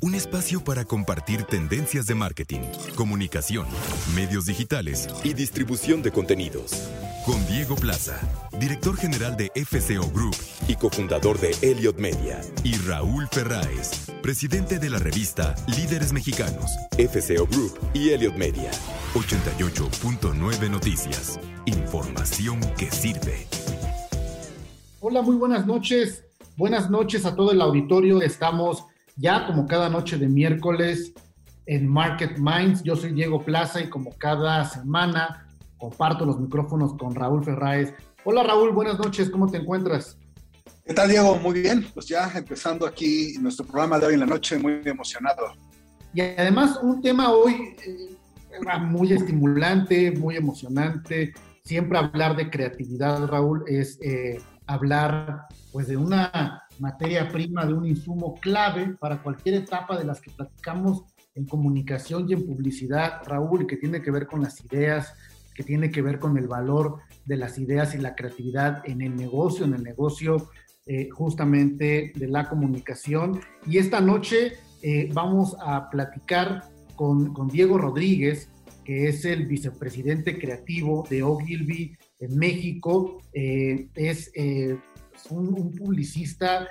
un espacio para compartir tendencias de marketing, comunicación, medios digitales y distribución de contenidos. Con Diego Plaza, director general de FCO Group y cofundador de Elliot Media, y Raúl Ferráez, presidente de la revista Líderes Mexicanos, FCO Group y Elliot Media. 88.9 Noticias. Información que sirve. Hola, muy buenas noches. Buenas noches a todo el auditorio. Estamos ya como cada noche de miércoles en Market Minds. Yo soy Diego Plaza y como cada semana comparto los micrófonos con Raúl Ferráez. Hola Raúl, buenas noches, ¿cómo te encuentras? ¿Qué tal Diego? Muy bien, pues ya empezando aquí nuestro programa de hoy en la noche, muy emocionado. Y además un tema hoy eh, muy estimulante, muy emocionante. Siempre hablar de creatividad, Raúl, es eh, hablar pues de una materia prima, de un insumo clave para cualquier etapa de las que platicamos en comunicación y en publicidad, Raúl, que tiene que ver con las ideas, que tiene que ver con el valor de las ideas y la creatividad en el negocio, en el negocio eh, justamente de la comunicación. Y esta noche eh, vamos a platicar con, con, Diego Rodríguez, que es el vicepresidente creativo de Ogilvy en México. Eh, es un, publicista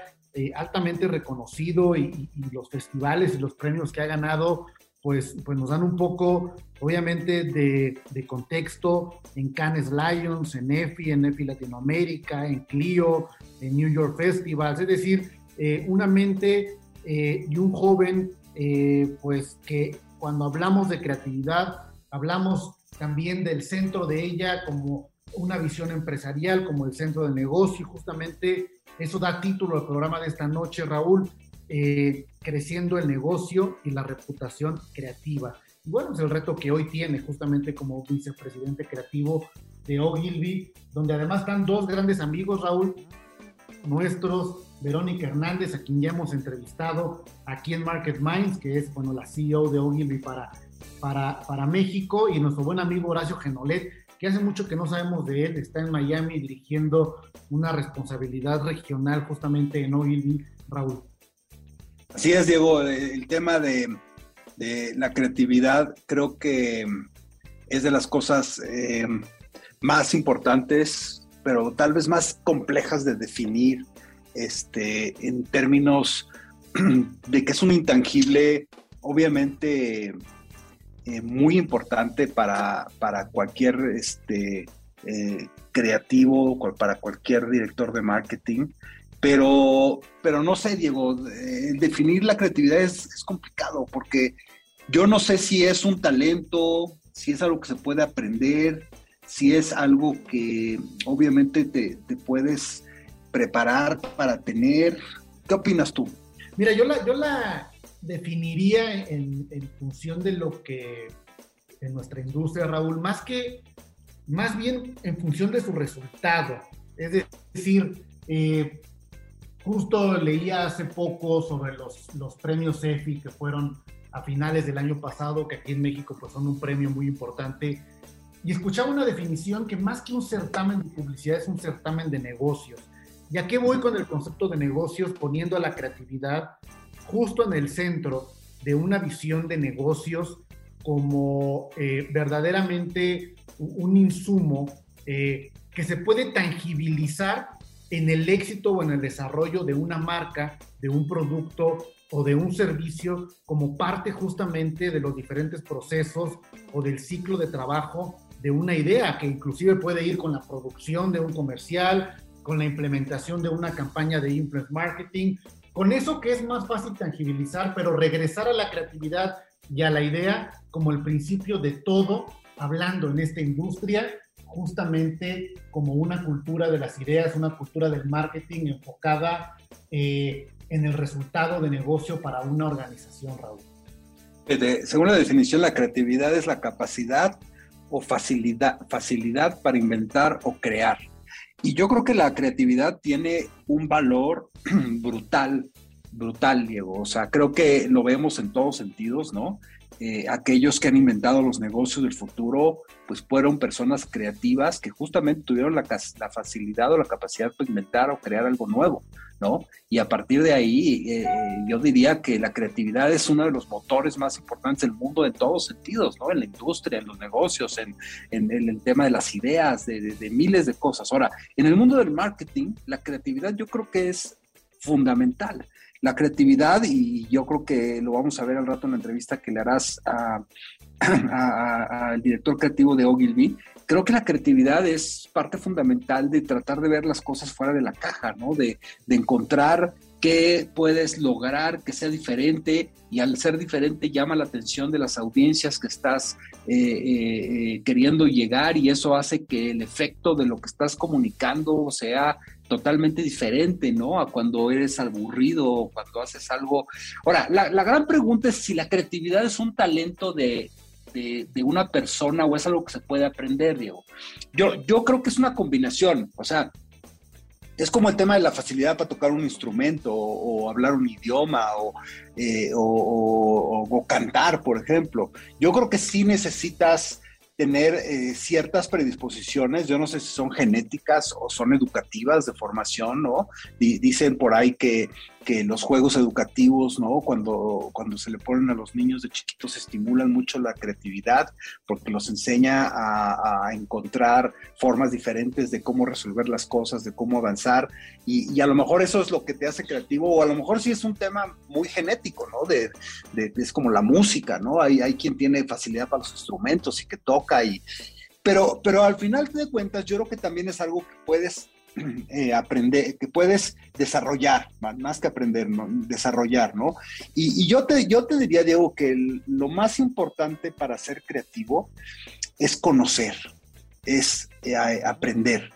altamente reconocido y, los festivales y los premios que ha ganado pues, pues nos dan un poco, obviamente, de, contexto en Cannes Lions, en EFI, en EFI Latinoamérica, en Clio, en New York Festivals, es decir, eh, una mente eh, y un joven, eh, pues que cuando hablamos de creatividad, hablamos también del centro de ella como una visión empresarial, como el centro de negocio, justamente eso da título al programa de esta noche, Raúl, eh, creciendo el negocio y la reputación creativa. Y bueno, es el reto que hoy tiene justamente como vicepresidente creativo de Ogilvy, donde además están dos grandes amigos, Raúl, nuestros, Verónica Hernández, a quien ya hemos entrevistado aquí en Market Minds, que es bueno, la CEO de Ogilvy para, para, para México, y nuestro buen amigo Horacio Genolet, que hace mucho que no sabemos de él, está en Miami dirigiendo una responsabilidad regional justamente en Ogilvy, Raúl. Así es, Diego, el tema de, la creatividad creo que es de las cosas eh, más importantes, pero tal vez más complejas de definir este, en términos de que es un intangible, obviamente eh, muy importante para, cualquier este, eh, creativo, para cualquier director de marketing. Pero, pero no sé, Diego, eh, definir la creatividad es, complicado porque yo no sé si es un talento, si es algo que se puede aprender, si es algo que obviamente te, puedes preparar para tener. ¿Qué opinas tú? Mira, yo la, yo la definiría en, función de lo que en nuestra industria, Raúl, más que, más bien en función de su resultado. Es decir, eh, Justo leía hace poco sobre los, los premios EFI que fueron a finales del año pasado, que aquí en México pues son un premio muy importante, y escuchaba una definición que más que un certamen de publicidad es un certamen de negocios. ¿Y a qué voy con el concepto de negocios poniendo a la creatividad justo en el centro de una visión de negocios como eh, verdaderamente un insumo eh, que se puede tangibilizar en el éxito o en el desarrollo de una marca, de un producto o de un servicio como parte justamente de los diferentes procesos o del ciclo de trabajo de una idea que inclusive puede ir con la producción de un comercial, con la implementación de una campaña de influence marketing, con eso que es más fácil tangibilizar, pero regresar a la creatividad y a la idea como el principio de todo, hablando en esta industria, justamente como una cultura de las ideas, una cultura del marketing enfocada eh, en el resultado de negocio para una organización, Raúl. según la definición, la creatividad es la capacidad o facilidad, facilidad para inventar o crear. Y yo creo que la creatividad tiene un valor brutal, brutal, Diego. O sea, creo que lo vemos en todos sentidos, ¿no? Eh, aquellos que han inventado los negocios del futuro, pues fueron personas creativas que justamente tuvieron la, la facilidad o la capacidad de inventar o crear algo nuevo, ¿no? Y a partir de ahí, eh, yo diría que la creatividad es uno de los motores más importantes del mundo en todos sentidos, ¿no? En la industria, en los negocios, en, en, el tema de las ideas, de, de miles de cosas. Ahora, en el mundo del marketing, la creatividad yo creo que es fundamental la creatividad, y yo creo que lo vamos a ver al rato en la entrevista que le harás al director creativo de Ogilvy, creo que la creatividad es parte fundamental de tratar de ver las cosas fuera de la caja, ¿no? De, de encontrar qué puedes lograr que sea diferente y al ser diferente llama la atención de las audiencias que estás eh, eh, queriendo llegar y eso hace que el efecto de lo que estás comunicando sea totalmente diferente, ¿no? A cuando eres aburrido o cuando haces algo. Ahora, la, gran pregunta es si la creatividad es un talento de, de, una persona o es algo que se puede aprender, Diego. Yo, yo creo que es una combinación, o sea, es como el tema de la facilidad para tocar un instrumento o, hablar un idioma eh, o, o, cantar, por ejemplo. Yo creo que sí necesitas tener eh, ciertas predisposiciones, yo no sé si son genéticas o son educativas de formación, ¿no? dicen por ahí que que los juegos educativos, ¿no? Cuando, cuando se le ponen a los niños de chiquitos estimulan mucho la creatividad porque los enseña a, encontrar formas diferentes de cómo resolver las cosas, de cómo avanzar y, a lo mejor eso es lo que te hace creativo o a lo mejor sí es un tema muy genético, ¿no? De, es como la música, ¿no? Hay, hay quien tiene facilidad para los instrumentos y que toca y... Pero, pero al final de cuentas yo creo que también es algo que puedes eh, aprender, que puedes desarrollar, más que aprender, desarrollar, ¿no? Y, yo, te, yo te diría, Diego, que lo más importante para ser creativo es conocer, es eh, aprender,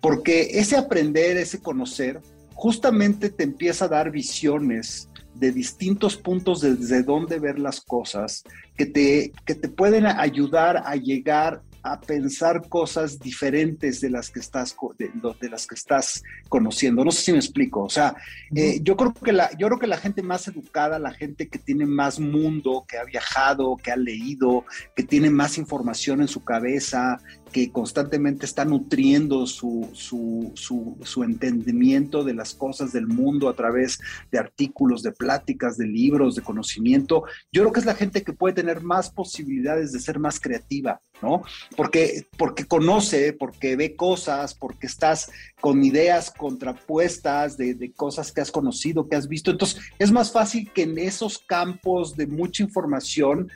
porque ese aprender, ese conocer, justamente te empieza a dar visiones de distintos puntos desde donde ver las cosas que te, que te pueden ayudar a llegar a pensar cosas diferentes de las que estás de, las que estás conociendo. No sé si me explico. O sea, eh, yo creo que la yo creo que la gente más educada, la gente que tiene más mundo, que ha viajado, que ha leído, que tiene más información en su cabeza, que constantemente está nutriendo su, su, su, entendimiento de las cosas del mundo a través de artículos, de pláticas, de libros, de conocimiento, yo creo que es la gente que puede tener más posibilidades de ser más creativa, ¿no? Porque, porque conoce, porque ve cosas, porque estás con ideas contrapuestas de, de cosas que has conocido, que has visto. Entonces, es más fácil que en esos campos de mucha información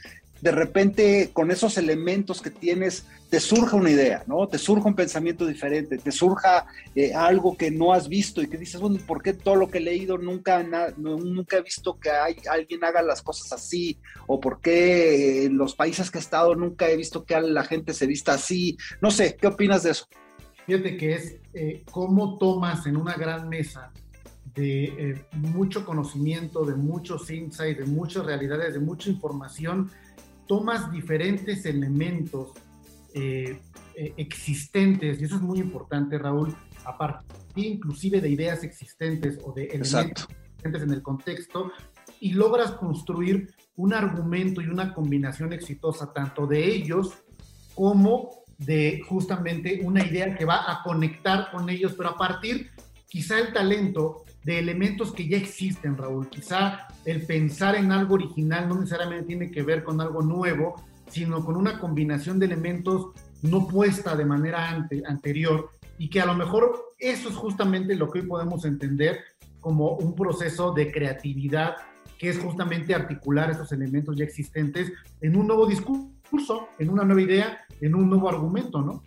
de repente con esos elementos que tienes te surja una idea, ¿no? Te surja un pensamiento diferente, te surja eh, algo que no has visto y que dices, bueno, ¿por qué todo lo que he leído nunca, nunca he visto que hay, alguien haga las cosas así? ¿O por qué en los países que he estado nunca he visto que la gente se vista así? No sé, ¿qué opinas de eso? Fíjate que es eh, cómo tomas en una gran mesa de eh, mucho conocimiento, de muchos insights, de muchas realidades, de mucha información, tomas diferentes elementos eh, eh, existentes, y eso es muy importante, Raúl, a partir inclusive de ideas existentes o de elementos existentes en el contexto, y logras construir un argumento y una combinación exitosa tanto de ellos como de justamente una idea que va a conectar con ellos, pero a partir quizá el talento de elementos que ya existen, Raúl. Quizá el pensar en algo original no necesariamente tiene que ver con algo nuevo, sino con una combinación de elementos no puesta de manera anterior y que a lo mejor eso es justamente lo que hoy podemos entender como un proceso de creatividad que es justamente articular estos elementos ya existentes en un nuevo discurso, en una nueva idea, en un nuevo argumento, ¿no?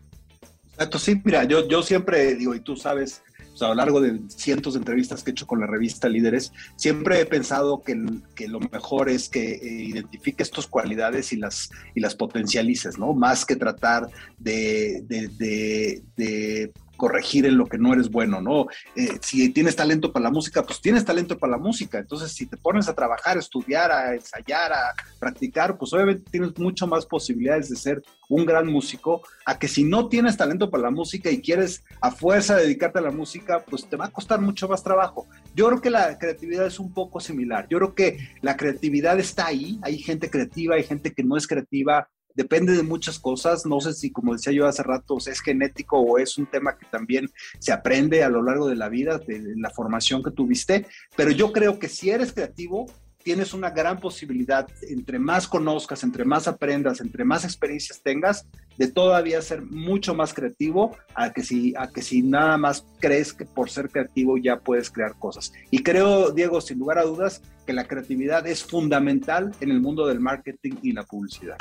Exacto, sí, mira, yo, yo siempre digo, y tú sabes, pues, a lo largo de cientos de entrevistas que he hecho con la revista Líderes, siempre he pensado que, que lo mejor es que eh, identifiques tus cualidades y las, y las potencialices, ¿no? Más que tratar de, de, de corregir en lo que no eres bueno, ¿no? Eh, si tienes talento para la música, pues tienes talento para la música. Entonces, si te pones a trabajar, a estudiar, a ensayar, a practicar, pues obviamente tienes mucho más posibilidades de ser un gran músico, a que si no tienes talento para la música y quieres a fuerza dedicarte a la música, pues te va a costar mucho más trabajo. Yo creo que la creatividad es un poco similar. Yo creo que la creatividad está ahí. Hay gente creativa, hay gente que no es creativa depende de muchas cosas. No sé si, como decía yo hace rato, es genético o es un tema que también se aprende a lo largo de la vida, de la formación que tuviste. Pero yo creo que si eres creativo, tienes una gran posibilidad, entre más conozcas, entre más aprendas, entre más experiencias tengas, de todavía ser mucho más creativo a que si, a que si nada más crees que por ser creativo ya puedes crear cosas. Y creo, Diego, sin lugar a dudas, que la creatividad es fundamental en el mundo del marketing y la publicidad.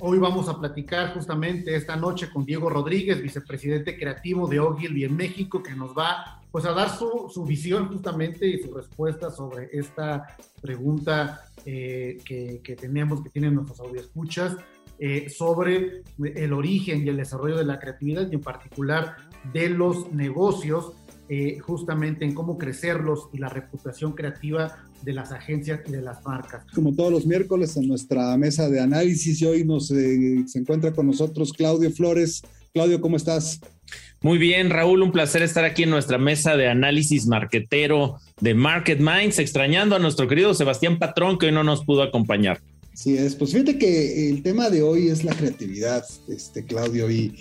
Hoy vamos a platicar justamente esta noche con Diego Rodríguez, vicepresidente creativo de Ogilvy en México, que nos va pues a dar su, visión justamente y su respuesta sobre esta pregunta eh, que, que, tenemos, que tienen nuestros audioscuchas, eh, sobre el origen y el desarrollo de la creatividad y en particular de los negocios eh, justamente en cómo crecerlos y la reputación creativa de las agencias y de las marcas. Como todos los miércoles en nuestra mesa de análisis y hoy nos, eh, se encuentra con nosotros Claudio Flores. Claudio, ¿cómo estás? Muy bien, Raúl, un placer estar aquí en nuestra mesa de análisis marquetero de Market Minds, extrañando a nuestro querido Sebastián Patrón que hoy no nos pudo acompañar. Sí, es, pues fíjate que el tema de hoy es la creatividad, este Claudio, y,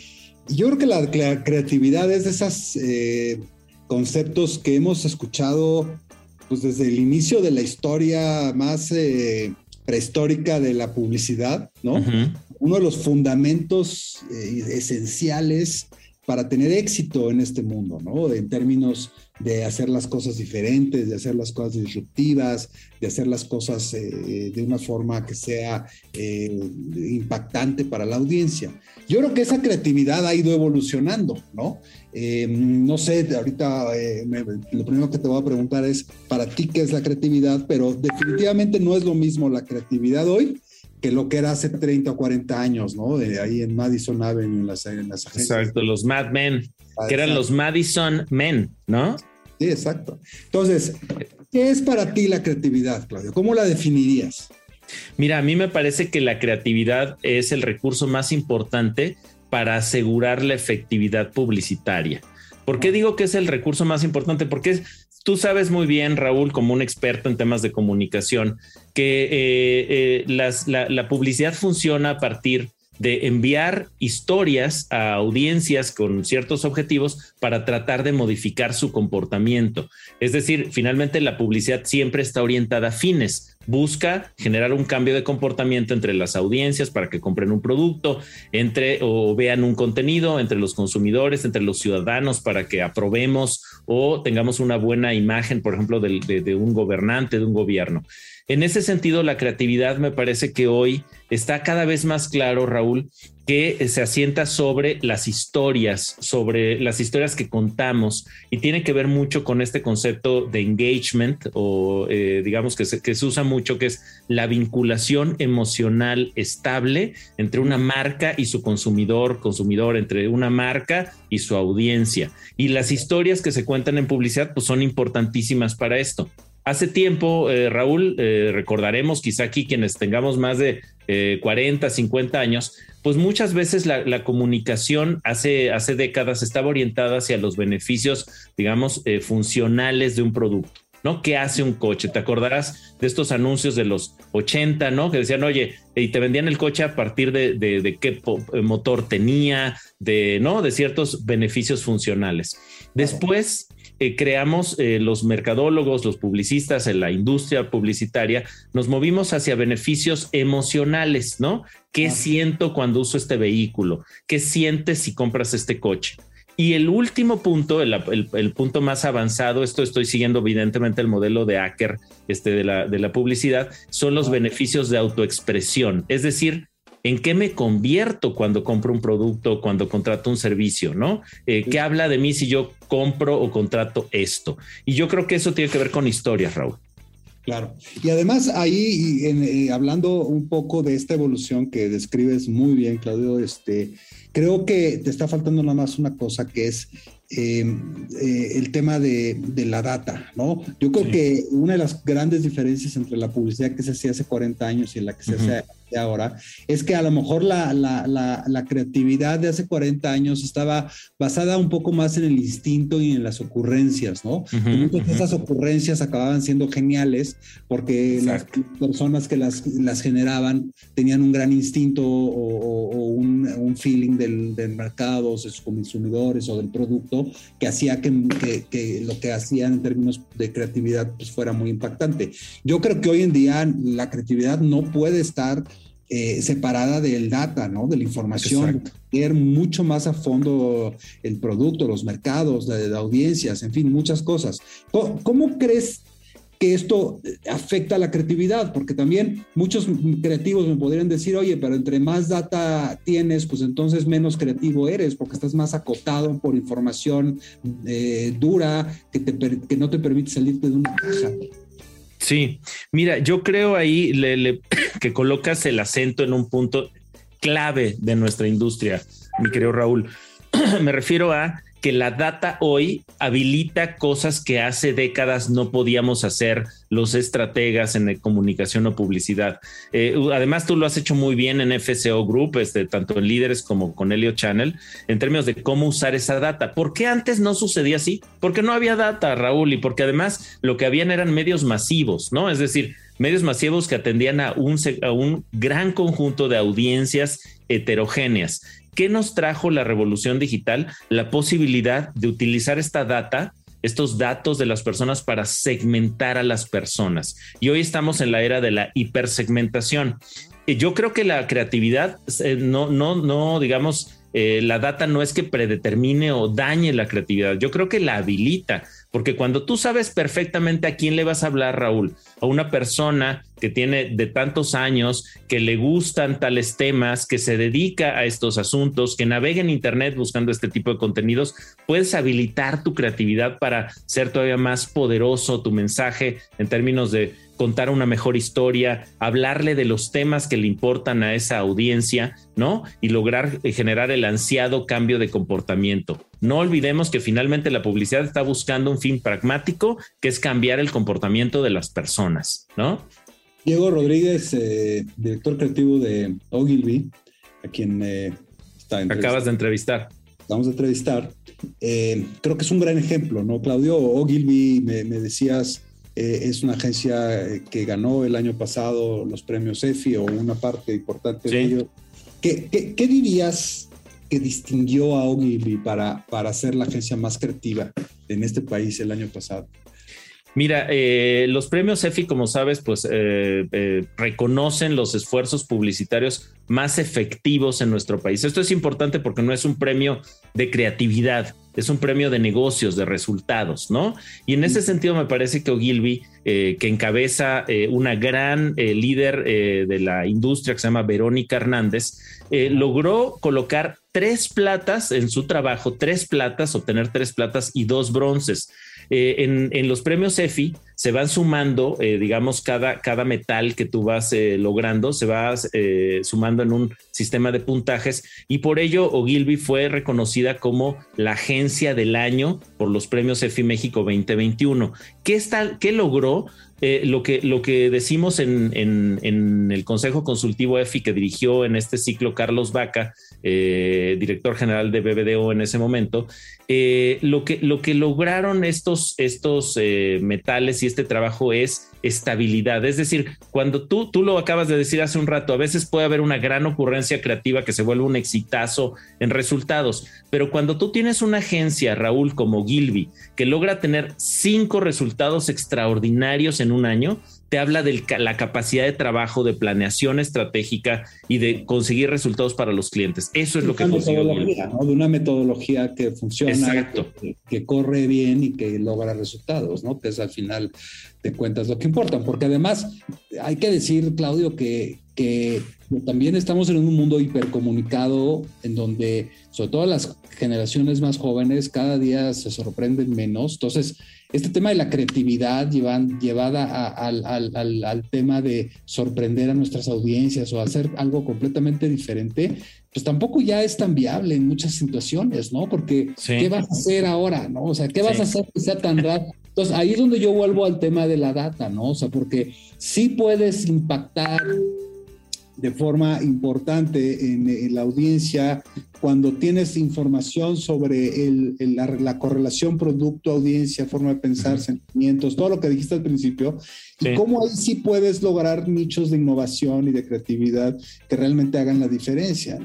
yo creo que la, creatividad es de esas eh, conceptos que hemos escuchado pues, desde el inicio de la historia más eh, prehistórica de la publicidad, ¿no? Uno de los fundamentos eh, esenciales para tener éxito en este mundo, ¿no? En términos de hacer las cosas diferentes, de hacer las cosas disruptivas, de hacer las cosas eh, de una forma que sea eh, impactante para la audiencia. Yo creo que esa creatividad ha ido evolucionando, ¿no? Eh, no sé, ahorita lo primero que te voy a preguntar es, para ti, ¿qué es la creatividad? Pero definitivamente no es lo mismo la creatividad hoy que lo que era hace 30 o 40 años, ¿no? De ahí en Madison Avenue, en las, en las agencias. Exacto, los Mad Men, que eran los Madison Men, ¿no? Sí, exacto. Entonces, ¿qué es para ti la creatividad, Claudio? ¿Cómo la definirías? Mira, a mí me parece que la creatividad es el recurso más importante para asegurar la efectividad publicitaria. ¿Por qué digo que es el recurso más importante? Porque tú sabes muy bien, Raúl, como un experto en temas de comunicación, que eh, eh, la, publicidad funciona a partir de enviar historias a audiencias con ciertos objetivos para tratar de modificar su comportamiento. Es decir, finalmente la publicidad siempre está orientada a fines, busca generar un cambio de comportamiento entre las audiencias para que compren un producto, entre o vean un contenido, entre los consumidores, entre los ciudadanos para que aprobemos o tengamos una buena imagen, por ejemplo, de, un gobernante, de un gobierno. En ese sentido, la creatividad me parece que hoy está cada vez más claro, Raúl, que se asienta sobre las historias, sobre las historias que contamos y tiene que ver mucho con este concepto de engagement o eh, digamos que se, que se usa mucho, que es la vinculación emocional estable entre una marca y su consumidor, consumidor, entre una marca y su audiencia. Y las historias que se cuentan en publicidad pues son importantísimas para esto. Hace tiempo, eh, Raúl, eh, recordaremos quizá aquí quienes tengamos más de 40, eh, 50 años, pues muchas veces la, comunicación hace, hace décadas estaba orientada hacia los beneficios, digamos, funcionales de un producto. ¿no? ¿Qué hace un coche? Te acordarás de estos anuncios de los 80, ¿no? Que decían, oye, y te vendían el coche a partir de, qué motor tenía, de, ¿no? De ciertos beneficios funcionales. Después eh, creamos eh, los mercadólogos, los publicistas en la industria publicitaria, nos movimos hacia beneficios emocionales, ¿no? ¿Qué siento cuando uso este vehículo? ¿Qué sientes si compras este coche? Y el último punto, el, punto más avanzado, esto estoy siguiendo evidentemente el modelo de Acker este, de, la, de la publicidad, son los beneficios de autoexpresión. Es decir, ¿En qué me convierto cuando compro un producto, cuando contrato un servicio? ¿No? Eh, ¿Qué habla de mí si yo compro o contrato esto? Y yo creo que eso tiene que ver con historias, Raúl. Claro. Y además ahí, eh, hablando un poco de esta evolución que describes muy bien, Claudio, este, creo que te está faltando nada más una cosa que es Em, eh, el tema de, la data, ¿no? Yo creo que una de las grandes diferencias entre la publicidad que se hacía hace 40 años y la que se hace ahora es que a lo mejor la, la, creatividad de hace 40 años estaba basada un poco más en el instinto y en las ocurrencias, ¿no? y muchas de esas ocurrencias acababan siendo geniales porque las personas que las, las generaban tenían un gran instinto o, un, un, feeling del, del mercado, de sus consumidores o del producto que hacía que, lo que hacían en términos de creatividad pues, fuera muy impactante. Yo creo que hoy en día la creatividad no puede estar eh, separada del data, ¿no? De la información, ver mucho más a fondo el producto, los mercados, de, audiencias, en fin, muchas cosas. ¿Cómo crees que esto eh, afecta a la creatividad, porque también muchos creativos me podrían decir, oye, pero entre más data tienes, pues entonces menos creativo eres, porque estás más acotado por información eh, dura que, te, que no te permite salirte de una caja. Sí, mira, yo creo ahí que colocas el acento en un punto clave de nuestra industria, mi querido Raúl. me refiero a que la data hoy habilita cosas que hace décadas no podíamos hacer los estrategas en comunicación o publicidad. Eh, además, tú lo has hecho muy bien en FCO Group, este, tanto en líderes como con Helio Channel, en términos de cómo usar esa data. ¿Por qué antes no sucedía así? Porque no había data, Raúl, y porque además lo que habían eran medios masivos, ¿no? Es decir, medios masivos que atendían a un, a un gran conjunto de audiencias heterogéneas. ¿Qué nos trajo la revolución digital? La posibilidad de utilizar esta data estos datos de las personas para segmentar a las personas. Y hoy estamos en la era de la hipersegmentación. Yo creo que la creatividad eh, no, no, no, digamos, eh, la data no es que predetermine o dañe la creatividad, yo creo que la habilita, porque cuando tú sabes perfectamente a quién le vas a hablar, Raúl, a una persona que tiene de tantos años, que le gustan tales temas, que se dedica a estos asuntos, que navega en Internet buscando este tipo de contenidos, puedes habilitar tu creatividad para ser todavía más poderoso tu mensaje en términos de contar una mejor historia, hablarle de los temas que le importan a esa audiencia, ¿no? Y lograr eh, generar el ansiado cambio de comportamiento. No olvidemos que finalmente la publicidad está buscando un fin pragmático, que es cambiar el comportamiento de las personas, ¿no? Diego Rodríguez, eh, director creativo de Ogilvy, a quien eh, está acabas de entrevistar. Vamos a entrevistar. creo que es un gran ejemplo, ¿no, Claudio? Ogilvy, me decías, eh, es una agencia eh, que ganó el año pasado los premios EFI o una parte importante de ellos. ¿Qué, dirías que distinguió a Ogilvy para, para ser la agencia más creativa en este país el año pasado? Mira, eh, los premios EFI, como sabes, pues reconocen los esfuerzos publicitarios más efectivos en nuestro país. Esto es importante porque no es un premio de creatividad, es un premio de negocios, de resultados, ¿no? Y en ese sentido me parece que Ogilvy, eh, que encabeza eh, una gran eh, líder de la industria que se llama Verónica Hernández, logró colocar tres platas en su trabajo, tres platas, obtener tres platas y dos bronces. En, en, los premios EFI se van sumando, digamos, cada, cada metal que tú vas logrando, se va sumando en un sistema de puntajes y por ello Ogilvy fue reconocida como la agencia del año por los premios EFI México 2021. ¿Qué, está, qué logró? Eh, lo, que, lo que decimos en, en, el Consejo Consultivo EFI que dirigió en este ciclo Carlos Vaca, eh, director general de BBDO en ese momento, eh, lo, que, lo que lograron estos, estos metales y este trabajo es estabilidad. Es decir, cuando tú, tú lo acabas de decir hace un rato, a veces puede haber una gran ocurrencia creativa que se vuelve un exitazo en resultados, pero cuando tú tienes una agencia, Raúl, como Gilby, que logra tener cinco resultados extraordinarios en un año, te habla de la capacidad de trabajo, de planeación estratégica y de conseguir resultados para los clientes. Eso es lo que metodología, ¿no? De una metodología que funciona. Que, corre bien y que logra resultados, ¿no? Que es al final de cuentas lo que importa. Porque además hay que decir, Claudio, que, que también estamos en un mundo hipercomunicado en donde, sobre todo las generaciones más jóvenes, cada día se sorprenden menos. Entonces, este tema de la creatividad llevan, llevada al, al, tema de sorprender a nuestras audiencias o hacer algo completamente diferente, pues tampoco ya es tan viable en muchas situaciones, ¿no? Porque ¿qué vas a hacer ahora, no? O sea, ¿qué vas a hacer que sea tan raro? Entonces, ahí es donde yo vuelvo al tema de la data, ¿no? O sea, porque sí puedes impactar de forma importante en, la audiencia cuando tienes información sobre el, la, correlación producto-audiencia, forma de pensar, sentimientos, todo lo que dijiste al principio, y cómo ahí sí puedes lograr nichos de innovación y de creatividad que realmente hagan la diferencia.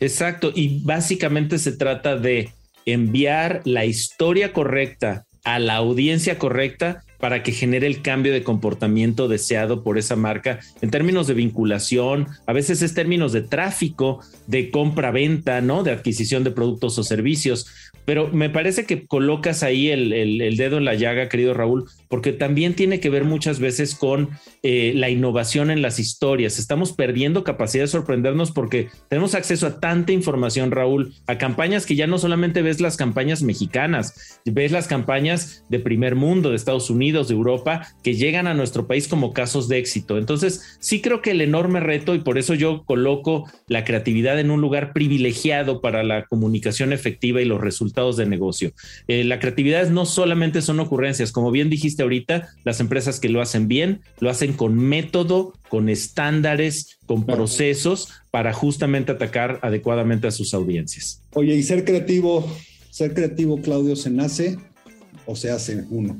Exacto, y básicamente se trata de enviar la historia correcta a la audiencia correcta para que genere el cambio de comportamiento deseado por esa marca en términos de vinculación, a veces es términos de tráfico, de compra-venta, ¿no? De adquisición de productos o servicios. Pero me parece que colocas ahí el, dedo en la llaga, querido Raúl, porque también tiene que ver muchas veces con eh, la innovación en las historias. Estamos perdiendo capacidad de sorprendernos porque tenemos acceso a tanta información, Raúl, a campañas que ya no solamente ves las campañas mexicanas, ves las campañas de primer mundo, de Estados Unidos, de Europa, que llegan a nuestro país como casos de éxito. Entonces, sí creo que el enorme reto, y por eso yo coloco la creatividad en un lugar privilegiado para la comunicación efectiva y los resultados de negocio. Eh, la creatividad no solamente son ocurrencias, como bien dijiste ahorita, las empresas que lo hacen bien, lo hacen con método, con estándares, con procesos para justamente atacar adecuadamente a sus audiencias. Oye, y ser creativo, ser creativo, Claudio, ¿se nace o se hace uno?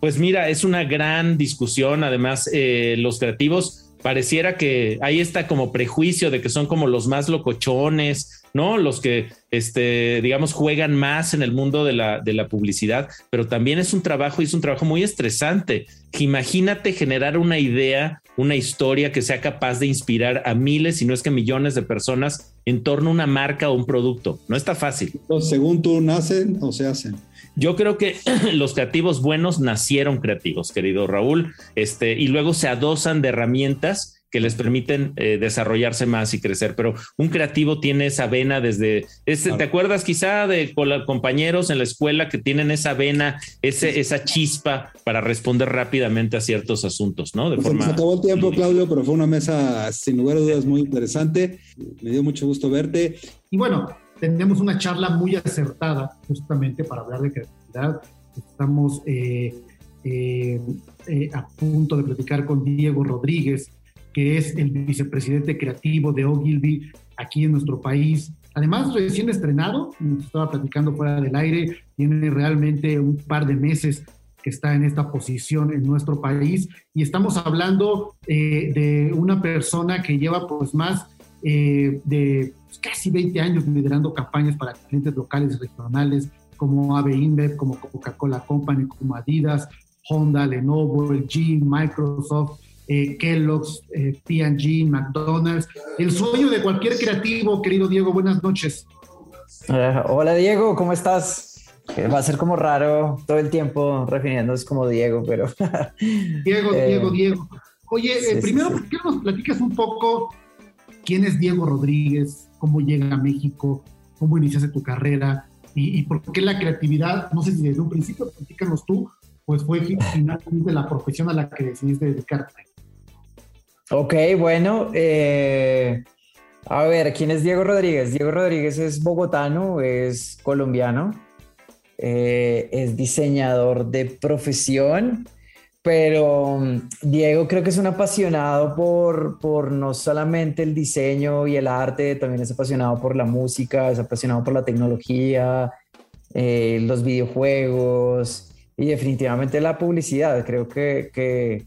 Pues mira, es una gran discusión. Además, eh, los creativos pareciera que hay está como prejuicio de que son como los más locochones, ¿no? Los que, este, digamos, juegan más en el mundo de la, de la publicidad, pero también es un trabajo y es un trabajo muy estresante. Imagínate generar una idea, una historia que sea capaz de inspirar a miles, si no es que millones de personas en torno a una marca o un producto. No está fácil. según tú, ¿nacen o se hacen? Yo creo que los creativos buenos nacieron creativos, querido Raúl, este, y luego se adosan de herramientas que les permiten eh, desarrollarse más y crecer. Pero un creativo tiene esa vena desde, este, ¿te acuerdas quizá de compañeros en la escuela que tienen esa vena, ese, esa chispa para responder rápidamente a ciertos asuntos, ¿no? De pues forma... Se acabó el tiempo, Claudio, pero fue una mesa sin lugar a dudas muy interesante. Me dio mucho gusto verte. Y bueno, tenemos una charla muy acertada justamente para hablar de creatividad. Estamos eh, eh, a punto de platicar con Diego Rodríguez, que es el vicepresidente creativo de Ogilvy aquí en nuestro país. Además, recién estrenado, estaba platicando fuera del aire, tiene realmente un par de meses que está en esta posición en nuestro país y estamos hablando eh, de una persona que lleva pues más eh, de casi 20 años liderando campañas para clientes locales y regionales como AB InBev, como Coca-Cola Company, como Adidas, Honda, Lenovo, LG, Microsoft, eh, Kellogg's, eh, P&G, McDonald's. El sueño de cualquier creativo, querido Diego, buenas noches. Eh, hola Diego, ¿cómo estás? Va a ser como raro todo el tiempo refiriéndose como Diego, pero... Diego, Diego, Diego. Oye, primero, ¿por qué nos platicas un poco quién es Diego Rodríguez, cómo llega a México, cómo iniciaste tu carrera y, y por qué la creatividad, no sé si desde un principio, platícanos tú, pues fue finalmente la profesión a la que decidiste dedicarte. Ok, bueno. Eh, a ver, ¿quién es Diego Rodríguez? Diego Rodríguez es bogotano, es colombiano, eh, es diseñador de profesión, pero mm, Diego creo que es un apasionado por, por no solamente el diseño y el arte, también es apasionado por la música, es apasionado por la tecnología, eh, los videojuegos y definitivamente la publicidad. Creo que, que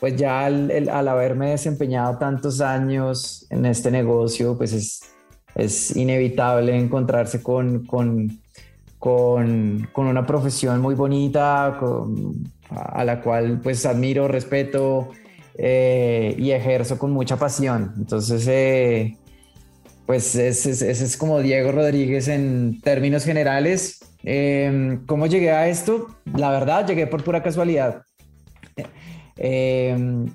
pues ya al, haberme desempeñado tantos años en este negocio, pues es, es inevitable encontrarse con, con, con, una profesión muy bonita, a la cual pues admiro, respeto eh, y ejerzo con mucha pasión. Entonces, eh, pues ese, es como Diego Rodríguez en términos generales. Em, ¿Cómo llegué a esto? La verdad, llegué por pura casualidad. Em,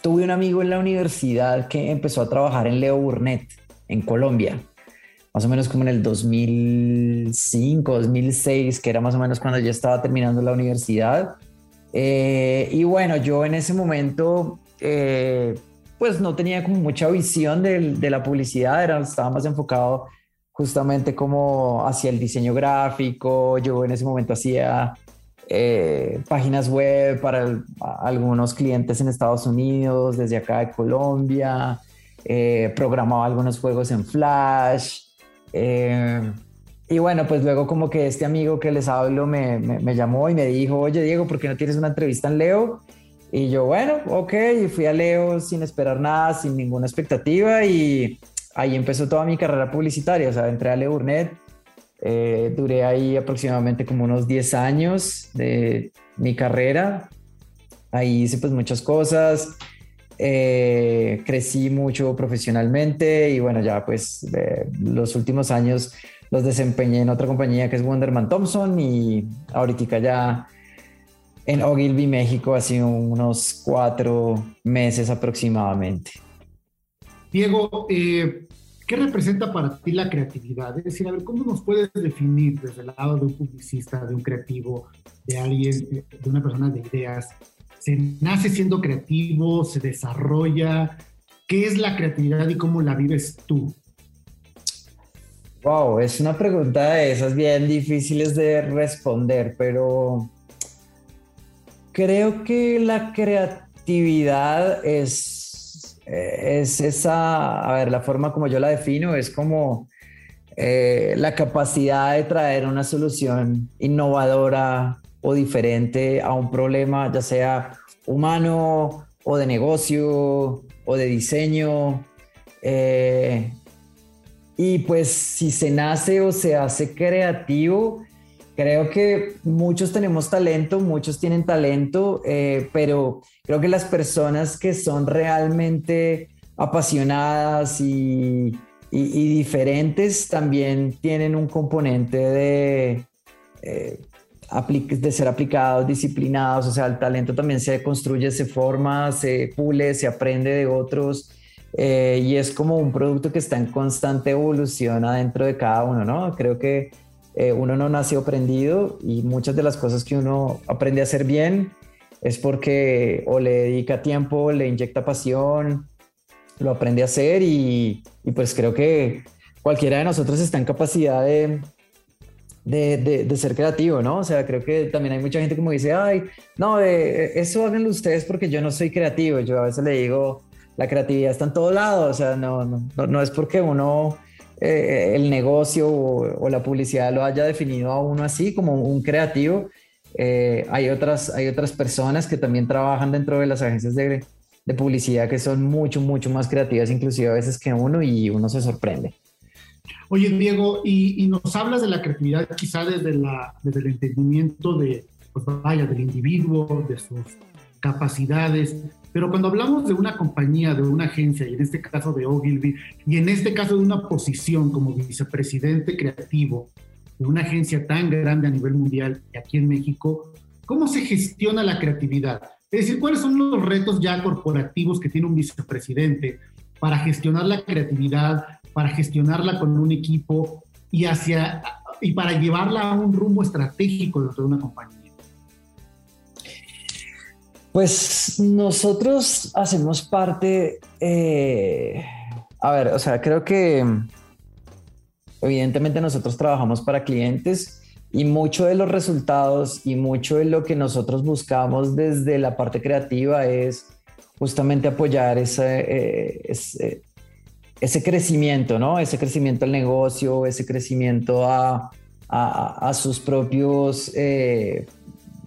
tuve un amigo en la universidad que empezó a trabajar en Leo Burnett, en Colombia, más o menos como en el 2005, 2006, que era más o menos cuando yo estaba terminando la universidad. Eh, y bueno, yo en ese momento, eh, pues no tenía como mucha visión de, de la publicidad, era, estaba más enfocado justamente como hacia el diseño gráfico. Yo en ese momento hacía eh, páginas web para algunos clientes en Estados Unidos, desde acá de Colombia, eh, programaba algunos juegos en Flash. Eh, y bueno, pues luego como que este amigo que les hablo me, llamó y me dijo, oye Diego, ¿por qué no tienes una entrevista en Leo? Y yo, bueno, ok, y fui a Leo sin esperar nada, sin ninguna expectativa y ahí empezó toda mi carrera publicitaria, o sea, entré a Leo Burnett eh, duré ahí aproximadamente como unos 10 años de mi carrera. Ahí hice pues muchas cosas. Eh, crecí mucho profesionalmente y bueno, ya pues los últimos años los desempeñé en otra compañía que es Wonderman Thompson y ahorita ya en Ogilvy, México, hace unos cuatro meses aproximadamente. Diego, eh, ¿Qué representa para ti la creatividad? Es decir, a ver, ¿cómo nos puedes definir desde el lado de un publicista, de un creativo, de alguien, de una persona de ideas? ¿Se nace siendo creativo? ¿Se desarrolla? ¿Qué es la creatividad y cómo la vives tú? Wow, es una pregunta de esas bien difíciles de responder, pero creo que la creatividad es es esa, a ver, la forma como yo la defino es como eh, la capacidad de traer una solución innovadora o diferente a un problema, ya sea humano o de negocio o de diseño. Eh, y pues si se nace o se hace creativo, Creo que muchos tenemos talento, muchos tienen talento, eh, pero creo que las personas que son realmente apasionadas y, diferentes también tienen un componente de, eh, de ser aplicados, disciplinados, o sea, el talento también se construye, se forma, se pule, se aprende de otros. Eh, y es como un producto que está en constante evolución adentro de cada uno, ¿no? Creo que eh, uno no nació aprendido y muchas de las cosas que uno aprende a hacer bien es porque o le dedica tiempo, le inyecta pasión, lo aprende a hacer y, pues creo que cualquiera de nosotros está en capacidad de, de, ser creativo, ¿no? O sea, creo que también hay mucha gente como dice, ay, no, eso háganlo ustedes porque yo no soy creativo. Yo a veces le digo, la creatividad está en todo lado, o sea, no, no, es porque uno eh, el negocio o, la publicidad lo haya definido a uno así como un creativo. Eh, hay, otras, hay otras personas que también trabajan dentro de las agencias de, de, publicidad que son mucho, mucho más creativas, inclusive a veces que uno, y uno se sorprende. Oye, Diego, y, nos hablas de la creatividad quizá desde, la, desde el entendimiento de, pues vaya, del individuo, de sus capacidades, pero cuando hablamos de una compañía, de una agencia, y en este caso de Ogilvy, y en este caso de una posición como vicepresidente creativo de una agencia tan grande a nivel mundial y aquí en México, ¿cómo se gestiona la creatividad? Es decir, ¿cuáles son los retos ya corporativos que tiene un vicepresidente para gestionar la creatividad, para gestionarla con un equipo y, hacia, y para llevarla a un rumbo estratégico dentro de una compañía? Pues nosotros hacemos parte, eh, a ver, o sea, creo que evidentemente nosotros trabajamos para clientes y mucho de los resultados y mucho de lo que nosotros buscamos desde la parte creativa es justamente apoyar ese, eh, ese, crecimiento, ¿no? Ese crecimiento al negocio, ese crecimiento a, sus propios eh,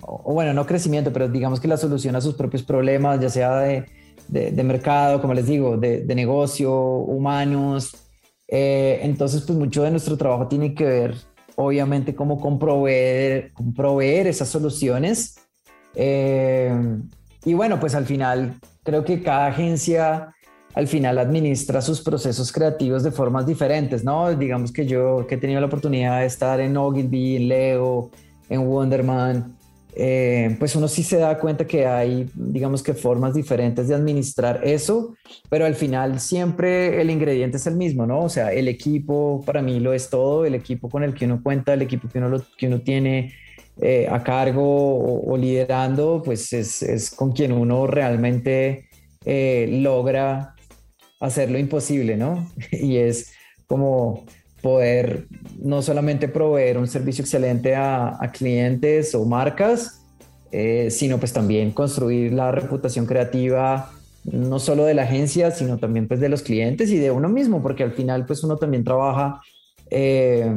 o bueno, no crecimiento, pero digamos que la solución a sus propios problemas, ya sea de, de, mercado, como les digo, de, de negocio, humanos. Eh, entonces, pues mucho de nuestro trabajo tiene que ver, obviamente, cómo con proveer, proveer esas soluciones. Eh, y bueno, pues al final creo que cada agencia al final administra sus procesos creativos de formas diferentes, ¿no? Digamos que yo que he tenido la oportunidad de estar en Ogilvy, en Leo, en Wonderman, eh, pues uno sí se da cuenta que hay, digamos que formas diferentes de administrar eso, pero al final siempre el ingrediente es el mismo, ¿no? O sea, el equipo para mí lo es todo, el equipo con el que uno cuenta, el equipo que uno, que uno tiene eh, a cargo o, liderando, pues es, es, con quien uno realmente eh, logra hacer lo imposible, ¿no? y es como poder no solamente proveer un servicio excelente a, clientes o marcas, eh, sino pues también construir la reputación creativa no solo de la agencia, sino también pues de los clientes y de uno mismo, porque al final pues uno también trabaja eh,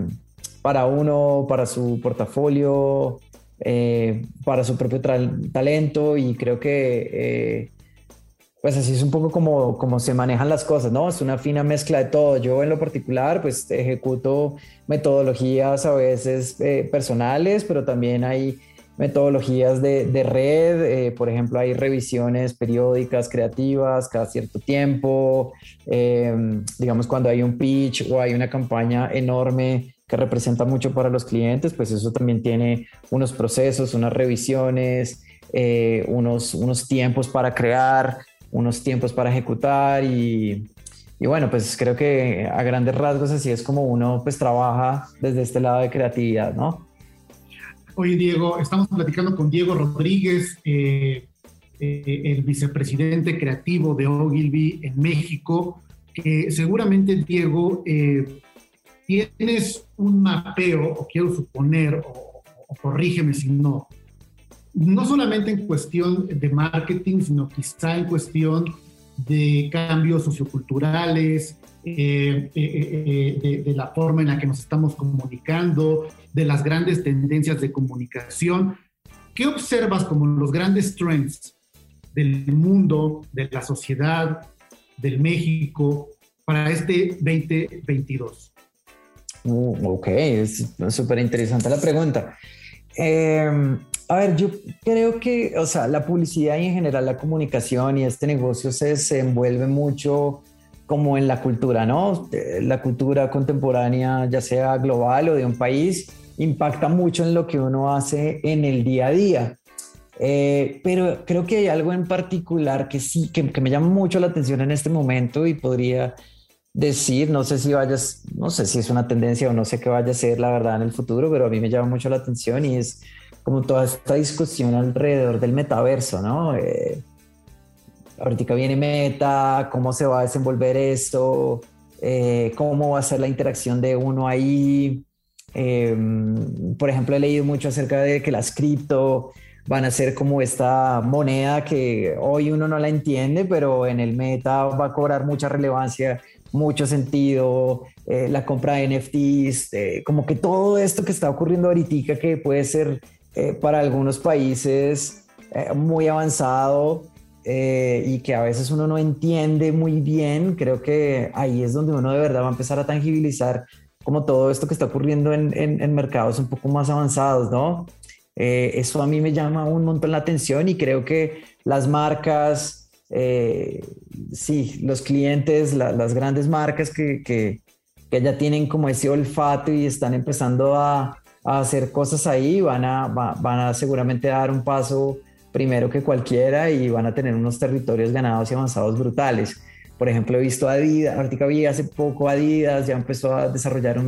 para uno, para su portafolio, eh, para su propio talento y creo que pues así es un poco como, como se manejan las cosas, ¿no? Es una fina mezcla de todo. Yo en lo particular, pues ejecuto metodologías a veces eh, personales, pero también hay metodologías de, de red, eh, por ejemplo, hay revisiones periódicas creativas cada cierto tiempo, em, digamos cuando hay un pitch o hay una campaña enorme que representa mucho para los clientes, pues eso también tiene unos procesos, unas revisiones, eh, unos, unos tiempos para crear, unos tiempos para ejecutar y, y, bueno, pues creo que a grandes rasgos así es como uno pues trabaja desde este lado de creatividad, ¿no? Oye, Diego, estamos platicando con Diego Rodríguez, eh, eh, el vicepresidente creativo de Ogilvy en México, seguramente, Diego, eh, tienes un mapeo, o quiero suponer, o, o corrígeme si no, no solamente en cuestión de marketing, sino quizá en cuestión de cambios socioculturales, eh, eh, eh, de, la forma en la que nos estamos comunicando, de las grandes tendencias de comunicación. ¿Qué observas como los grandes trends del mundo, de la sociedad, del México para este 2022? Uh, ok, es súper interesante la pregunta. Eh, a ver, yo creo que, o sea, la publicidad y en general la comunicación y este negocio se, se envuelve mucho como en la cultura, ¿no? Eh, la cultura contemporánea, ya sea global o de un país, impacta mucho en lo que uno hace en el día a día. Eh, pero creo que hay algo en particular que sí, que, que, me llama mucho la atención en este momento y podría decir, no sé si vayas, no sé si es una tendencia o no sé qué vaya a ser la verdad en el futuro, pero a mí me llama mucho la atención y es como toda esta discusión alrededor del metaverso, ¿no? Eh, ahorita viene Meta, cómo se va a desenvolver esto, eh, cómo va a ser la interacción de uno ahí. Em, por ejemplo, he leído mucho acerca de que las cripto van a ser como esta moneda que hoy uno no la entiende, pero en el meta va a cobrar mucha relevancia, mucho sentido, eh, la compra de NFTs, como que todo esto que está ocurriendo ahorita que puede ser eh, para algunos países eh, muy avanzado eh, y que a veces uno no entiende muy bien, creo que ahí es donde uno de verdad va a empezar a tangibilizar como todo esto que está ocurriendo en, en, mercados un poco más avanzados, ¿no? eso a mí me llama un montón la atención y creo que las marcas, sí, los clientes, las grandes marcas que, que, que ya tienen como ese olfato y están empezando a, a hacer cosas ahí, van a, van a seguramente dar un paso primero que cualquiera y van a tener unos territorios ganados y avanzados brutales. Por ejemplo, he visto Adidas, ahorita vi hace poco Adidas, ya empezó a desarrollar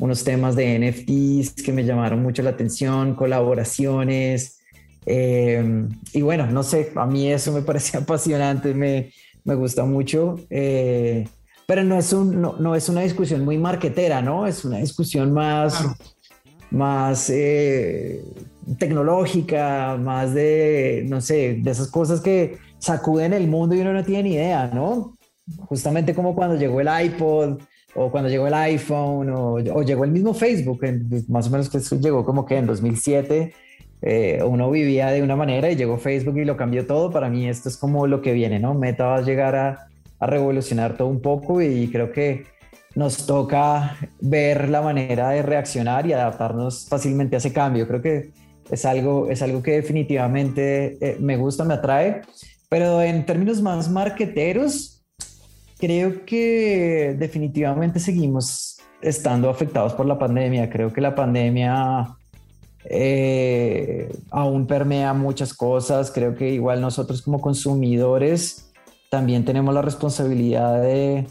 unos temas de NFTs que me llamaron mucho la atención, colaboraciones. Eh, y bueno, no sé, a mí eso me parece apasionante, me, me gusta mucho. Eh, pero no es, un, no, no, es una discusión muy marquetera, ¿no? Es una discusión más, más eh, tecnológica, más de, no sé, de esas cosas que sacuden el mundo y uno no tiene ni idea, ¿no? Justamente como cuando llegó el iPod o cuando llegó el iPhone o, llegó el mismo Facebook, más o menos que llegó como que en 2007. Eh, uno vivía de una manera y llegó Facebook y lo cambió todo. Para mí esto es como lo que viene, ¿no? Meta va a llegar a, a revolucionar todo un poco y creo que nos toca ver la manera de reaccionar y adaptarnos fácilmente a ese cambio. Creo que es algo, es algo que definitivamente eh, me gusta, me atrae, pero en términos más marqueteros, creo que definitivamente seguimos estando afectados por la pandemia. Creo que la pandemia eh, aún permea muchas cosas. Creo que igual nosotros como consumidores también tenemos la responsabilidad de,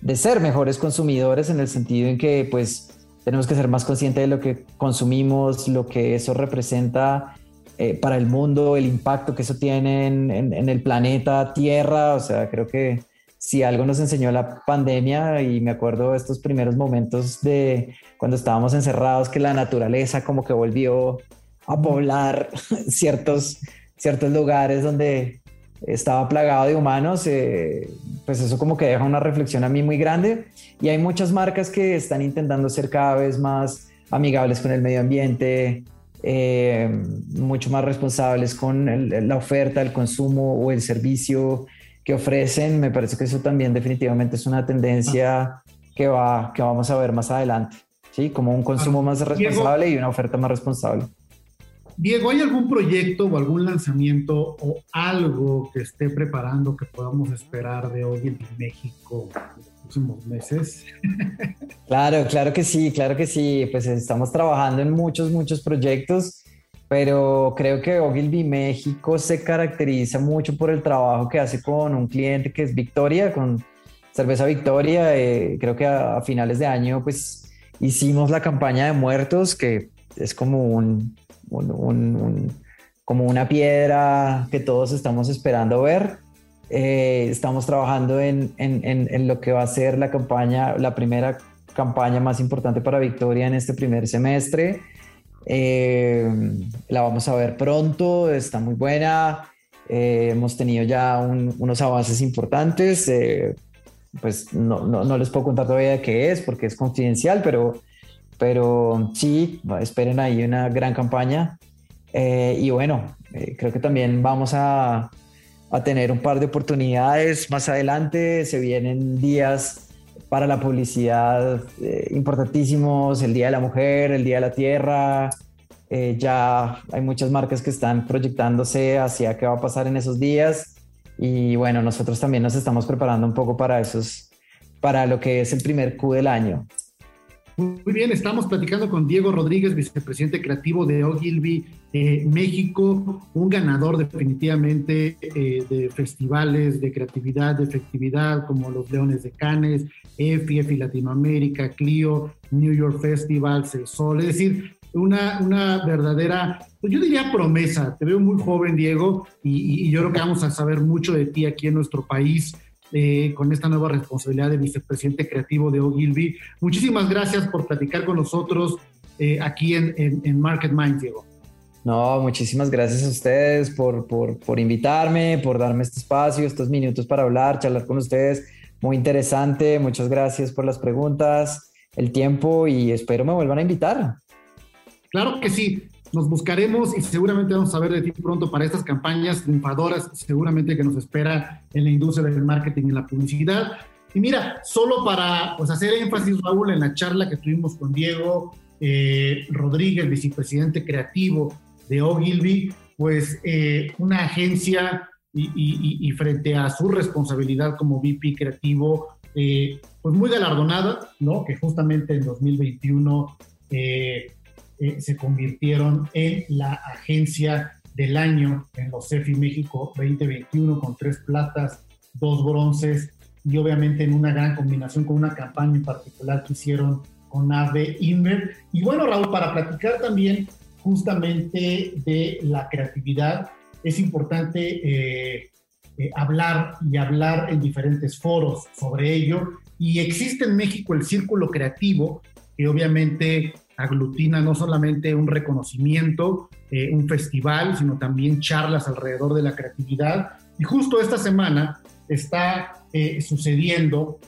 de ser mejores consumidores en el sentido en que pues tenemos que ser más conscientes de lo que consumimos, lo que eso representa eh, para el mundo, el impacto que eso tiene en, en, el planeta Tierra. O sea, creo que si algo nos enseñó la pandemia, y me acuerdo estos primeros momentos de cuando estábamos encerrados, que la naturaleza como que volvió a poblar ciertos, ciertos lugares donde estaba plagado de humanos, eh, pues eso como que deja una reflexión a mí muy grande. Y hay muchas marcas que están intentando ser cada vez más amigables con el medio ambiente, eh, mucho más responsables con la oferta, el consumo o el servicio que ofrecen. Me parece que eso también definitivamente es una tendencia que, va, que vamos a ver más adelante, ¿sí? Como un consumo más responsable y una oferta más responsable. Diego, ¿hay algún proyecto o algún lanzamiento o algo que esté preparando que podamos esperar de hoy en México en los próximos meses? Claro, claro que sí, claro que sí. Pues estamos trabajando en muchos, muchos proyectos, pero creo que Ogilvy México se caracteriza mucho por el trabajo que hace con un cliente que es Victoria, con Cerveza Victoria. Eh, creo que a finales de año, pues hicimos la campaña de muertos, que es como un como una piedra que todos estamos esperando ver. Eh, estamos trabajando en, lo que va a ser la campaña, la primera campaña más importante para Victoria en este primer semestre. Eh, la vamos a ver pronto, está muy buena. Eh, hemos tenido ya unos avances importantes. pues no, no, les puedo contar todavía qué es porque es confidencial, pero pero sí, esperen ahí una gran campaña. Eh, y bueno, eh, creo que también vamos a, a, tener un par de oportunidades más adelante. Se vienen días para la publicidad eh, importantísimos, el Día de la Mujer, el Día de la Tierra. ya hay muchas marcas que están proyectándose hacia qué va a pasar en esos días. Y bueno, nosotros también nos estamos preparando un poco para esos, para lo que es el primer Q del año. Muy bien, estamos platicando con Diego Rodríguez, vicepresidente creativo de Ogilvy eh, México, un ganador definitivamente eh, de festivales de creatividad, de efectividad, como los Leones de Cannes, EFI, EFI Latinoamérica, Clio, New York Festival, El Sol, es decir, una, una verdadera, pues yo diría promesa. Te veo muy joven, Diego, y yo creo que vamos a saber mucho de ti aquí en nuestro país eh, con esta nueva responsabilidad de vicepresidente creativo de Ogilvy. Muchísimas gracias por platicar con nosotros eh, aquí en, en, Market Mind, Diego. No, muchísimas gracias a ustedes por, por, por, invitarme, por darme este espacio, estos minutos para hablar, charlar con ustedes. Muy interesante. Muchas gracias por las preguntas, el tiempo y espero me vuelvan a invitar. Claro que sí nos buscaremos y seguramente vamos a ver de ti pronto para estas campañas triunfadoras, seguramente que nos espera en la industria del marketing y la publicidad. Y mira, solo para pues, hacer énfasis, Raúl, en la charla que tuvimos con Diego eh, Rodríguez, vicepresidente creativo de Ogilvy, pues eh, una agencia y, frente a su responsabilidad como VP creativo, eh, pues muy galardonada, ¿no? Que justamente en 2021 eh, se convirtieron en la agencia del año en los CEFI México 2021 con tres platas, dos bronces y obviamente en una gran combinación con una campaña en particular que hicieron con AVE Inver. Y bueno, Raúl, para platicar también justamente de la creatividad, es importante eh, eh, hablar y hablar en diferentes foros sobre ello. Y existe en México el Círculo Creativo, que obviamente aglutina no solamente un reconocimiento, eh, un festival, sino también charlas alrededor de la creatividad. Y justo esta semana está eh, sucediendo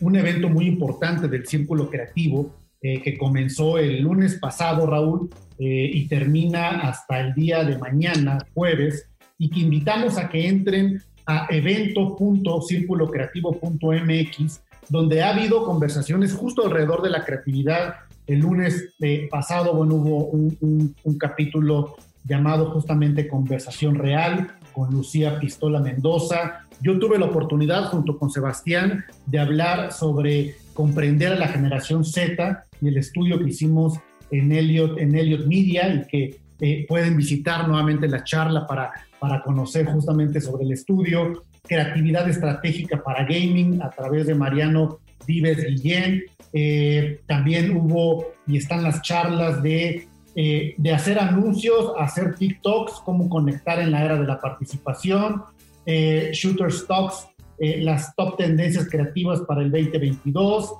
un evento muy importante del Círculo Creativo eh, que comenzó el lunes pasado, Raúl, y termina hasta el día de mañana, jueves, y que invitamos a que entren a evento.circulocreativo.mx, donde ha habido conversaciones justo alrededor de la creatividad el lunes eh, pasado, bueno, hubo un, capítulo llamado justamente Conversación Real con Lucía Pistola Mendoza. Yo tuve la oportunidad junto con Sebastián de hablar sobre comprender a la generación Z y el estudio que hicimos en Elliot, en Elliot Media y que eh, pueden visitar nuevamente la charla para, para conocer justamente sobre el estudio, creatividad estratégica para gaming a través de Mariano Vives Guillén. Eh, también hubo y están las charlas de, eh, de hacer anuncios, hacer TikToks, cómo conectar en la era de la participación, Shooter Stocks, las top tendencias creativas para el 2022.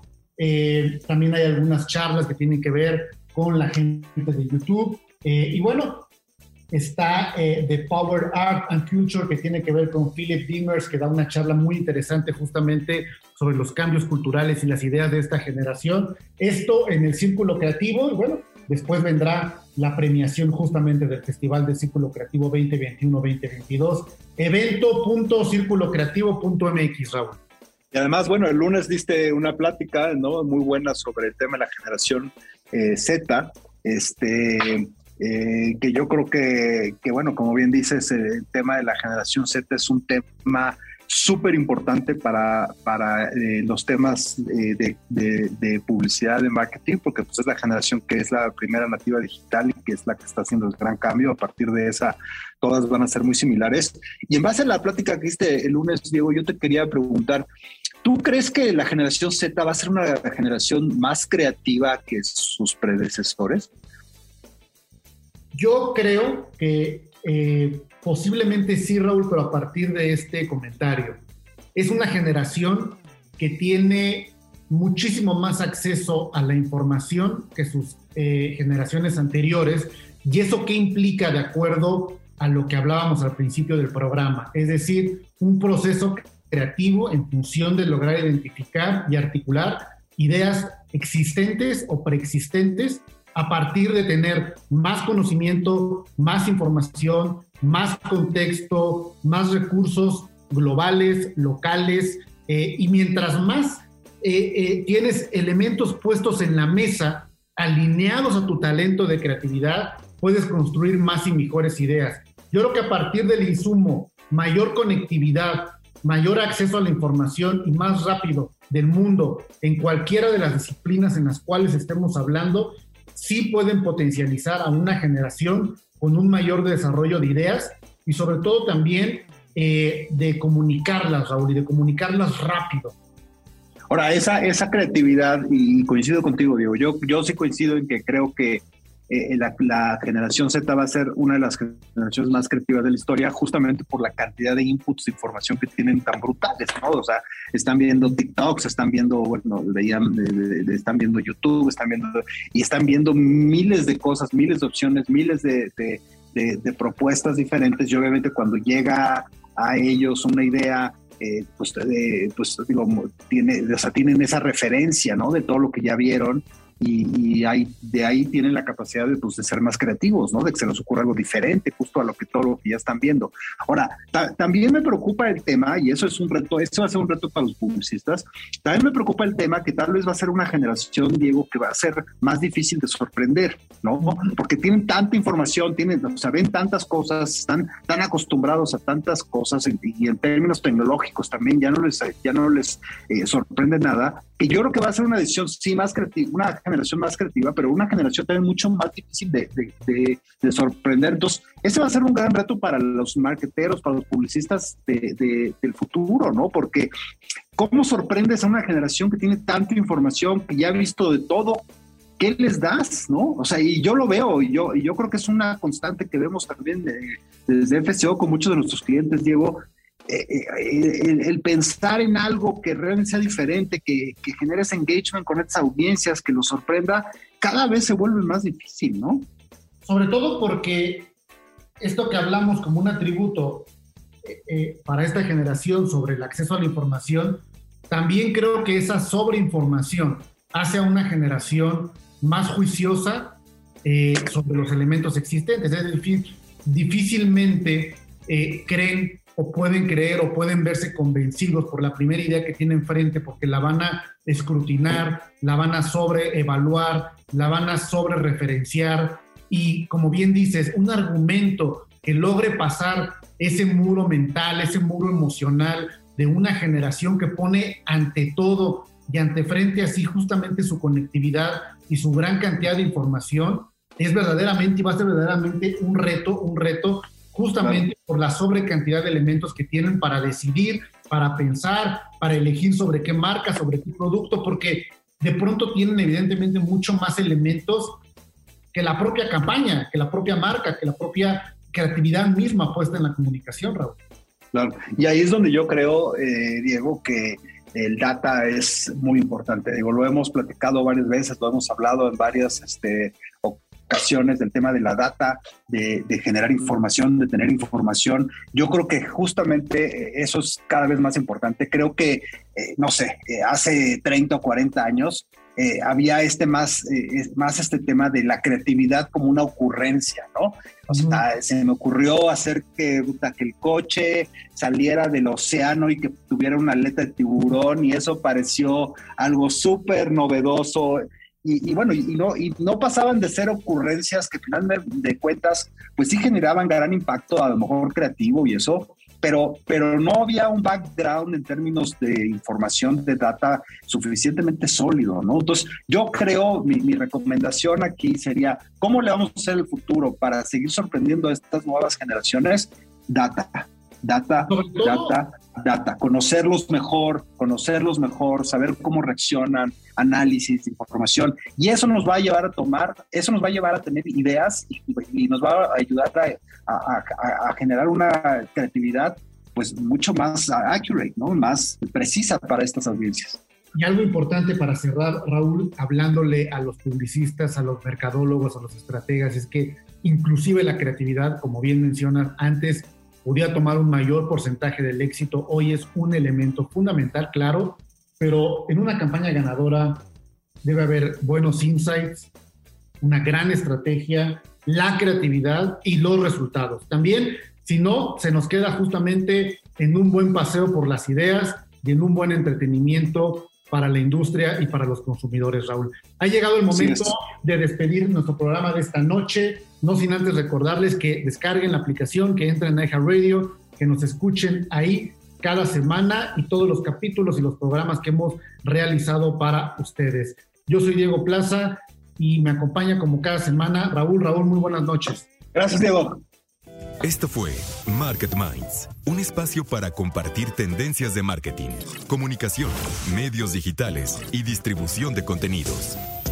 también hay algunas charlas que tienen que ver con la gente de YouTube. Eh, y bueno, está eh, The Power Art and Culture, que tiene que ver con Philip Dimmers, que da una charla muy interesante justamente sobre los cambios culturales y las ideas de esta generación. Esto en el Círculo Creativo, y bueno, después vendrá la premiación justamente del Festival del Círculo Creativo 2021-2022, evento.circulocreativo.mx, Raúl. Y además, bueno, el lunes diste una plática, ¿no? Muy buena sobre el tema de la generación eh, Z, este, eh, que yo creo que, bueno, como bien dices, el tema de la generación Z es un tema súper importante para, para eh, los temas de, de, publicidad, de marketing, porque pues es la generación que es la primera nativa digital y que es la que está haciendo el gran cambio. A partir de esa, todas van a ser muy similares. Y en base a la plática que hiciste el lunes, Diego, yo te quería preguntar, ¿Tú crees que la generación Z va a ser una generación más creativa que sus predecesores? Yo creo que eh, posiblemente sí, Raúl, pero a partir de este comentario. Es una generación que tiene muchísimo más acceso a la información que sus eh, generaciones anteriores. ¿Y eso qué implica de acuerdo a lo que hablábamos al principio del programa? Es decir, un proceso creativo en función de lograr identificar y articular ideas existentes o preexistentes a partir de tener más conocimiento, más información, más contexto, más recursos globales, locales, eh, y mientras más eh, eh, tienes elementos puestos en la mesa, alineados a tu talento de creatividad, puedes construir más y mejores ideas. Yo creo que a partir del insumo, mayor conectividad, mayor acceso a la información y más rápido del mundo en cualquiera de las disciplinas en las cuales estemos hablando, sí pueden potencializar a una generación con un mayor desarrollo de ideas y sobre todo también eh, de comunicarlas, Raúl, y de comunicarlas rápido. Ahora, esa, esa creatividad, y coincido contigo, Diego, yo, yo sí coincido en que creo que eh, la, generación Z va a ser una de las generaciones más creativas de la historia, justamente por la cantidad de inputs de información que tienen tan brutales, ¿no? O sea, están viendo TikToks, están viendo, bueno, veían, están viendo YouTube, están viendo, y están viendo miles de cosas, miles de opciones, miles de, propuestas diferentes, y obviamente cuando llega a ellos una idea eh, pues, pues digo, tiene, o sea, tienen esa referencia, ¿no? De todo lo que ya vieron y, ahí, de ahí tienen la capacidad de, pues, de ser más creativos, ¿no? De que se les ocurra algo diferente, justo a lo que todo lo que ya están viendo. Ahora, también me preocupa el tema, y eso es un reto, eso va a ser un reto para los publicistas, también me preocupa el tema que tal vez va a ser una generación, Diego, que va a ser más difícil de sorprender, ¿no? Porque tienen tanta información, tienen, o sea, ven tantas cosas, están tan acostumbrados a tantas cosas y en términos tecnológicos también ya no les, ya no les eh, sorprende nada, que yo creo que va a ser una decisión, sí, más creativa, una generación más creativa, pero una generación también mucho más difícil de, de, de, sorprender. Entonces, ese va a ser un gran reto para los marqueteros, para los publicistas del futuro, ¿no? Porque, ¿cómo sorprendes a una generación que tiene tanta información, que ya ha visto de todo? ¿Qué les das, no? O sea, y yo lo veo, y yo, y yo creo que es una constante que vemos también desde FCO con muchos de nuestros clientes, Diego, eh, eh, el, pensar en algo que realmente sea diferente, que, que genere ese engagement con estas audiencias, que los sorprenda, cada vez se vuelve más difícil, ¿no? Sobre todo porque esto que hablamos como un atributo eh, para esta generación sobre el acceso a la información, también creo que esa sobreinformación hace a una generación más juiciosa sobre los elementos existentes. Es decir, difícilmente creen o pueden creer o pueden verse convencidos por la primera idea que tienen frente porque la van a escrutinar, la van a sobreevaluar, la van a sobre referenciar. Y como bien dices, un argumento que logre pasar ese muro mental, ese muro emocional de una generación que pone ante todo y ante frente así justamente su conectividad y su gran cantidad de información, es verdaderamente y va a ser verdaderamente un reto, un reto justamente por la sobrecantidad de elementos que tienen para decidir, para pensar, para elegir sobre qué marca, sobre qué producto, porque de pronto tienen evidentemente mucho más elementos que la propia campaña, que la propia marca, que la propia creatividad misma puesta en la comunicación, Raúl. Claro, y ahí es donde yo creo, eh, Diego, que el data es muy importante. Digo, lo hemos platicado varias veces, lo hemos hablado en varias este, ocasiones del tema de la data, de, generar información, de tener información. Yo creo que justamente eh, eso es cada vez más importante. Creo que, eh, no sé, eh, hace 30 o 40 años había este más, más este tema de la creatividad como una ocurrencia, ¿no? O sea, se me ocurrió hacer que, que el coche saliera del océano y que tuviera una aleta de tiburón y eso pareció algo súper novedoso y, bueno, y, no, no pasaban de ser ocurrencias que al final de cuentas, pues sí generaban gran impacto, a lo mejor creativo y eso, pero, pero no había un background en términos de información, de data suficientemente sólido, ¿no? Entonces, yo creo, mi, mi recomendación aquí sería, ¿cómo le vamos a hacer el futuro para seguir sorprendiendo a estas nuevas generaciones? Data, data, data, data, conocerlos mejor, conocerlos mejor, saber cómo reaccionan, análisis, información, y eso nos va a llevar a tomar, eso nos va a llevar a tener ideas y, nos va a ayudar a, generar una creatividad pues mucho más accurate, ¿no? Más precisa para estas audiencias. Y algo importante para cerrar, Raúl, hablándole a los publicistas, a los mercadólogos, a los estrategas, es que inclusive la creatividad, como bien mencionas antes, podía tomar un mayor porcentaje del éxito, hoy es un elemento fundamental, claro, pero en una campaña ganadora debe haber buenos insights, una gran estrategia, la creatividad y los resultados. También, si no, se nos queda justamente en un buen paseo por las ideas y en un buen entretenimiento para la industria y para los consumidores, Raúl. Ha llegado el momento de despedir nuestro programa de esta noche, no sin antes recordarles que descarguen la aplicación, que entren en Radio, que nos escuchen ahí cada semana y todos los capítulos y los programas que hemos realizado para ustedes. Yo soy Diego Plaza y me acompaña como cada semana Raúl. Raúl, muy buenas noches. Gracias, Diego. Esto fue Market Minds, un espacio para compartir tendencias de marketing, comunicación, medios digitales y distribución de contenidos.